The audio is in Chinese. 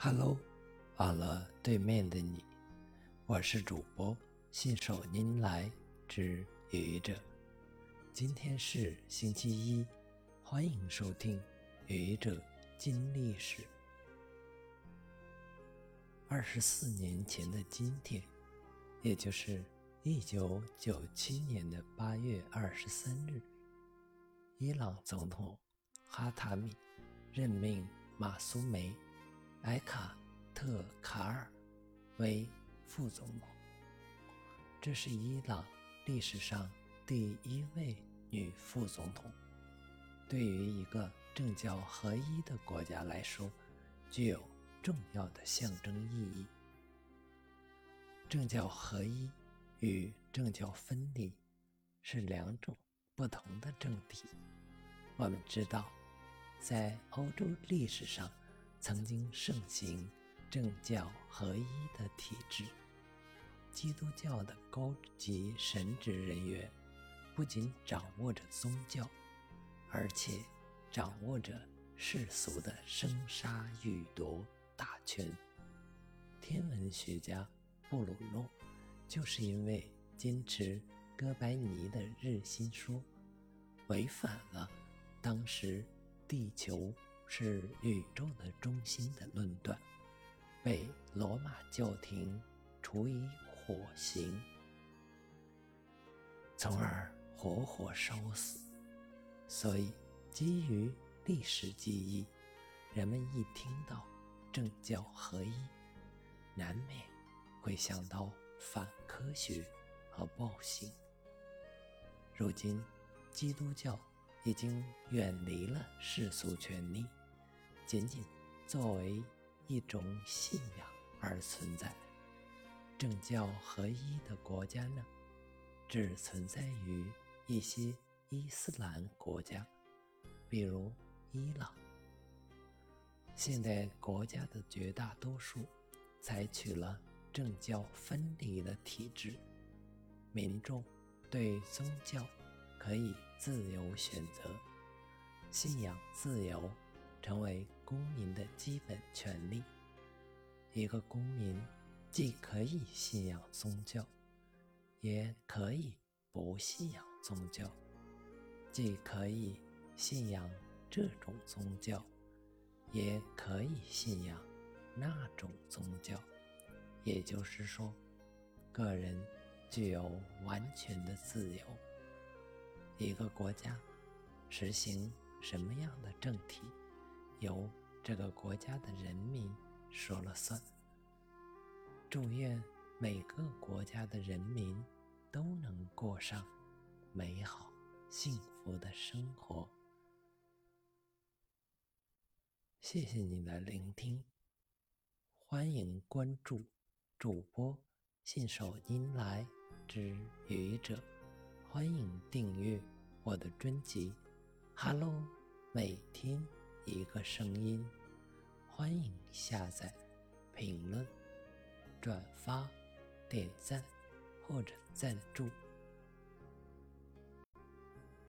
Hello，网络对面的你，我是主播信手拈来之愚者。今天是星期一，欢迎收听愚者金历史。二十四年前的今天，也就是一九九七年的八月二十三日，伊朗总统哈塔米任命马苏梅。埃卡特卡尔为副总统，这是伊朗历史上第一位女副总统。对于一个政教合一的国家来说，具有重要的象征意义。政教合一与政教分离是两种不同的政体。我们知道，在欧洲历史上。曾经盛行政教合一的体制，基督教的高级神职人员不仅掌握着宗教，而且掌握着世俗的生杀予夺大权。天文学家布鲁诺就是因为坚持哥白尼的日心说，违反了当时地球。是宇宙的中心的论断，被罗马教廷处以火刑，从而活活烧死。所以，基于历史记忆，人们一听到政教合一，难免会想到反科学和暴行。如今，基督教已经远离了世俗权利。仅仅作为一种信仰而存在，政教合一的国家呢，只存在于一些伊斯兰国家，比如伊朗。现代国家的绝大多数采取了政教分离的体制，民众对宗教可以自由选择，信仰自由。成为公民的基本权利。一个公民既可以信仰宗教，也可以不信仰宗教；既可以信仰这种宗教，也可以信仰那种宗教。也就是说，个人具有完全的自由。一个国家实行什么样的政体？由这个国家的人民说了算。祝愿每个国家的人民都能过上美好幸福的生活。谢谢你的聆听，欢迎关注主播信手拈来之愚者，欢迎订阅我的专辑。Hello，每天。一个声音，欢迎下载、评论、转发、点赞或者赞助。